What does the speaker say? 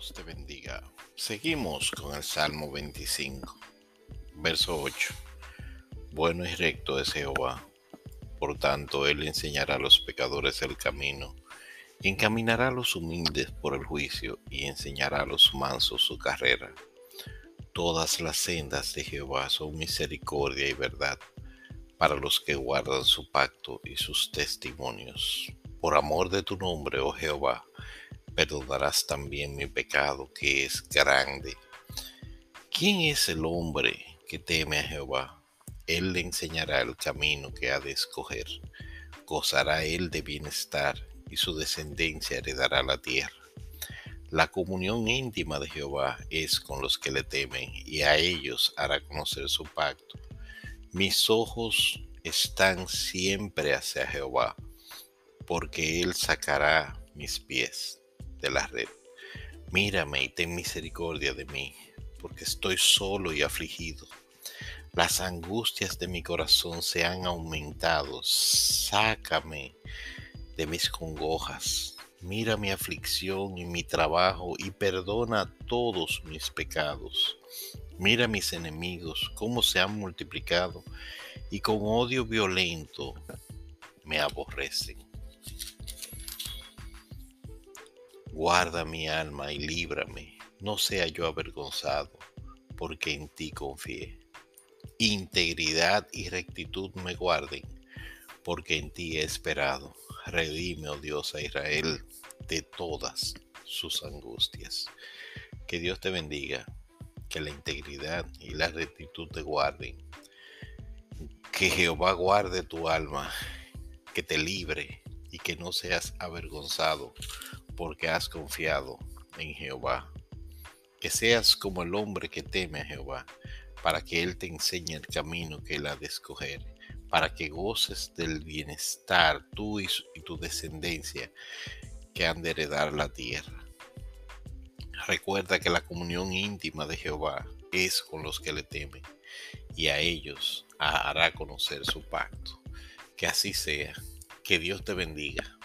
Dios te bendiga. Seguimos con el Salmo 25, verso 8. Bueno y recto es Jehová, por tanto Él enseñará a los pecadores el camino, encaminará a los humildes por el juicio y enseñará a los mansos su carrera. Todas las sendas de Jehová son misericordia y verdad para los que guardan su pacto y sus testimonios. Por amor de tu nombre, oh Jehová, perdonarás también mi pecado que es grande. ¿Quién es el hombre que teme a Jehová? Él le enseñará el camino que ha de escoger. Gozará él de bienestar y su descendencia heredará la tierra. La comunión íntima de Jehová es con los que le temen y a ellos hará conocer su pacto. Mis ojos están siempre hacia Jehová, porque Él sacará mis pies de la red. Mírame y ten misericordia de mí, porque estoy solo y afligido. Las angustias de mi corazón se han aumentado. Sácame de mis congojas. Mira mi aflicción y mi trabajo y perdona todos mis pecados. Mira mis enemigos, cómo se han multiplicado y con odio violento me aborrecen. Guarda mi alma y líbrame, no sea yo avergonzado, porque en ti confié. Integridad y rectitud me guarden, porque en ti he esperado. Redime, oh Dios, a Israel de todas sus angustias. Que Dios te bendiga, que la integridad y la rectitud te guarden. Que Jehová guarde tu alma, que te libre y que no seas avergonzado porque has confiado en Jehová. Que seas como el hombre que teme a Jehová, para que Él te enseñe el camino que Él ha de escoger, para que goces del bienestar tú y, tu descendencia que han de heredar la tierra. Recuerda que la comunión íntima de Jehová es con los que le temen, y a ellos hará conocer su pacto. Que así sea. Que Dios te bendiga.